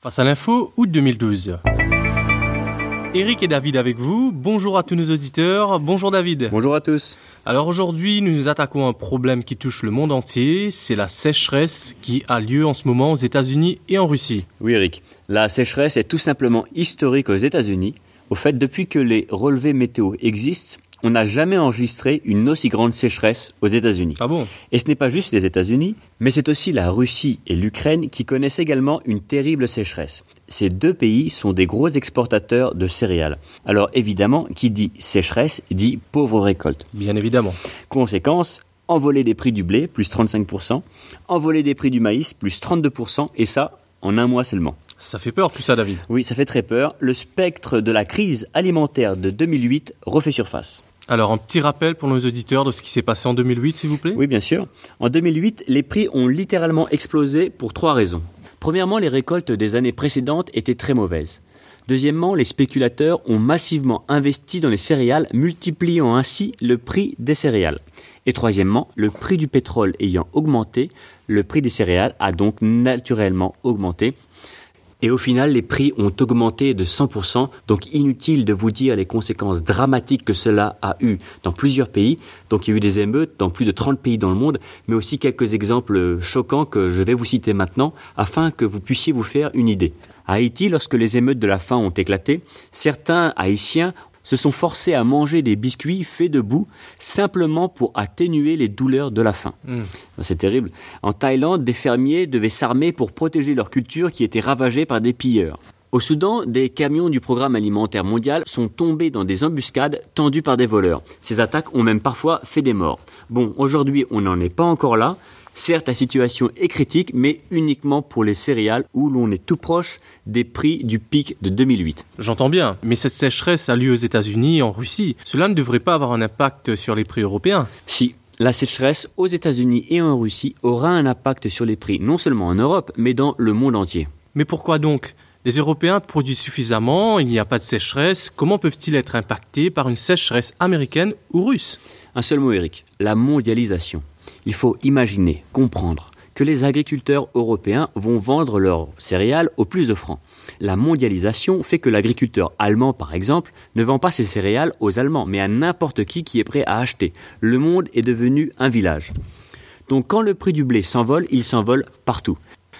Face à l'info, août 2012. Eric et David avec vous. Bonjour à tous nos auditeurs. Bonjour David. Bonjour à tous. Alors aujourd'hui, nous nous attaquons à un problème qui touche le monde entier. C'est la sécheresse qui a lieu en ce moment aux États-Unis et en Russie. Oui, Eric. La sécheresse est tout simplement historique aux États-Unis. Au fait, depuis que les relevés météo existent, on n'a jamais enregistré une aussi grande sécheresse aux États-Unis. Ah bon? Et ce n'est pas juste les États-Unis, mais c'est aussi la Russie et l'Ukraine qui connaissent également une terrible sécheresse. Ces deux pays sont des gros exportateurs de céréales. Alors évidemment, qui dit sécheresse dit pauvre récolte. Bien évidemment. Conséquence, envolée des prix du blé, plus 35%, envolée des prix du maïs, plus 32%, et ça en un mois seulement. Ça fait peur tout ça David. Oui, ça fait très peur. Le spectre de la crise alimentaire de 2008 refait surface. Alors un petit rappel pour nos auditeurs de ce qui s'est passé en 2008 s'il vous plaît. Oui, bien sûr. En 2008, les prix ont littéralement explosé pour trois raisons. Premièrement, les récoltes des années précédentes étaient très mauvaises. Deuxièmement, les spéculateurs ont massivement investi dans les céréales, multipliant ainsi le prix des céréales. Et troisièmement, le prix du pétrole ayant augmenté, le prix des céréales a donc naturellement augmenté, et au final, les prix ont augmenté de 100%, donc inutile de vous dire les conséquences dramatiques que cela a eu dans plusieurs pays. Donc il y a eu des émeutes dans plus de 30 pays dans le monde, mais aussi quelques exemples choquants que je vais vous citer maintenant afin que vous puissiez vous faire une idée. À Haïti, lorsque les émeutes de la faim ont éclaté, certains Haïtiens se sont forcés à manger des biscuits faits de boue simplement pour atténuer les douleurs de la faim. Hmm. C'est terrible. En Thaïlande, des fermiers devaient s'armer pour protéger leur culture qui était ravagée par des pilleurs. Au Soudan, des camions du programme alimentaire mondial sont tombés dans des embuscades tendues par des voleurs. Ces attaques ont même parfois fait des morts. Bon, aujourd'hui, on n'en est pas encore là. Certes, la situation est critique, mais uniquement pour les céréales où l'on est tout proche des prix du pic de 2008. J'entends bien, mais cette sécheresse a lieu aux États-Unis et en Russie. Cela ne devrait pas avoir un impact sur les prix européens. Si la sécheresse aux États-Unis et en Russie aura un impact sur les prix non seulement en Europe, mais dans le monde entier. Mais pourquoi donc? Les Européens produisent suffisamment, il n'y a pas de sécheresse. Comment peuvent-ils être impactés par une sécheresse américaine ou russe? Un seul mot, Eric, la mondialisation. Il faut imaginer, comprendre que les agriculteurs européens vont vendre leurs céréales au plus offrant. La mondialisation fait que l'agriculteur allemand, par exemple, ne vend pas ses céréales aux Allemands, mais à n'importe qui qui est prêt à acheter. Le monde est devenu un village. Donc quand le prix du blé s'envole, il s'envole partout.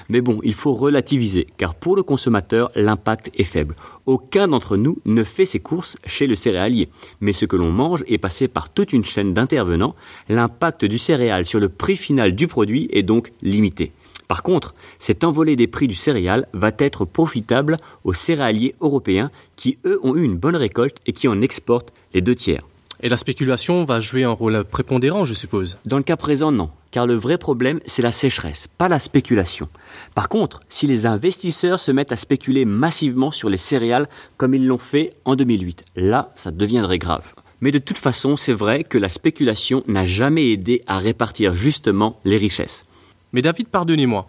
Mais bon, il faut relativiser, car pour le consommateur, l'impact est faible. Aucun d'entre nous ne fait ses courses chez le céréalier, mais ce que l'on mange est passé par toute une chaîne d'intervenants. L'impact du céréal sur le prix final du produit est donc limité. Par contre, cette envolée des prix du céréal va être profitable aux céréaliers européens qui, eux, ont eu une bonne récolte et qui en exportent les deux tiers. Et la spéculation va jouer un rôle prépondérant, je suppose. Dans le cas présent, non, car le vrai problème, c'est la sécheresse, pas la spéculation. Par contre, si les investisseurs se mettent à spéculer massivement sur les céréales comme ils l'ont fait en 2008, là, ça deviendrait grave. Mais de toute façon, c'est vrai que la spéculation n'a jamais aidé à répartir justement les richesses. Mais David, pardonnez-moi.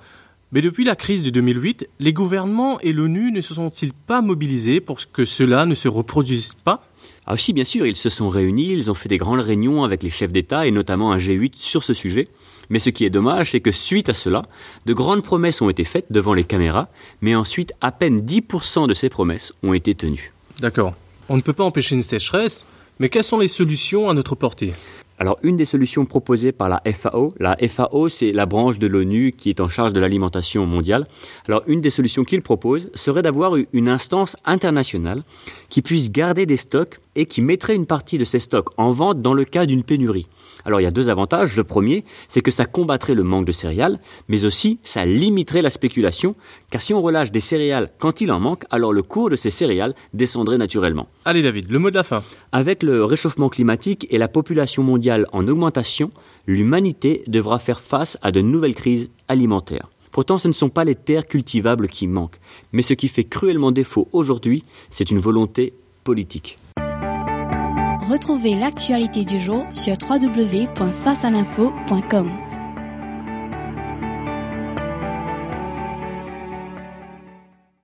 Mais depuis la crise de 2008, les gouvernements et l'ONU ne se sont-ils pas mobilisés pour que cela ne se reproduise pas? Ah si, bien sûr, ils se sont réunis, ils ont fait des grandes réunions avec les chefs d'État et notamment un G8 sur ce sujet. Mais ce qui est dommage, c'est que suite à cela, de grandes promesses ont été faites devant les caméras, mais ensuite à peine 10% de ces promesses ont été tenues. D'accord. On ne peut pas empêcher une sécheresse, mais quelles sont les solutions à notre portée? Alors, une des solutions proposées par la FAO, la FAO, c'est la branche de l'ONU qui est en charge de l'alimentation mondiale. Alors, une des solutions qu'il propose serait d'avoir une instance internationale qui puisse garder des stocks et qui mettrait une partie de ces stocks en vente dans le cas d'une pénurie. Alors il y a deux avantages. Le premier, c'est que ça combattrait le manque de céréales, mais aussi ça limiterait la spéculation, car si on relâche des céréales quand il en manque, alors le cours de ces céréales descendrait naturellement. Allez David, le mot de la fin. Avec le réchauffement climatique et la population mondiale en augmentation, l'humanité devra faire face à de nouvelles crises alimentaires. Pourtant, ce ne sont pas les terres cultivables qui manquent, mais ce qui fait cruellement défaut aujourd'hui, c'est une volonté politique. Retrouvez l'actualité du jour sur www.facealinfo.com.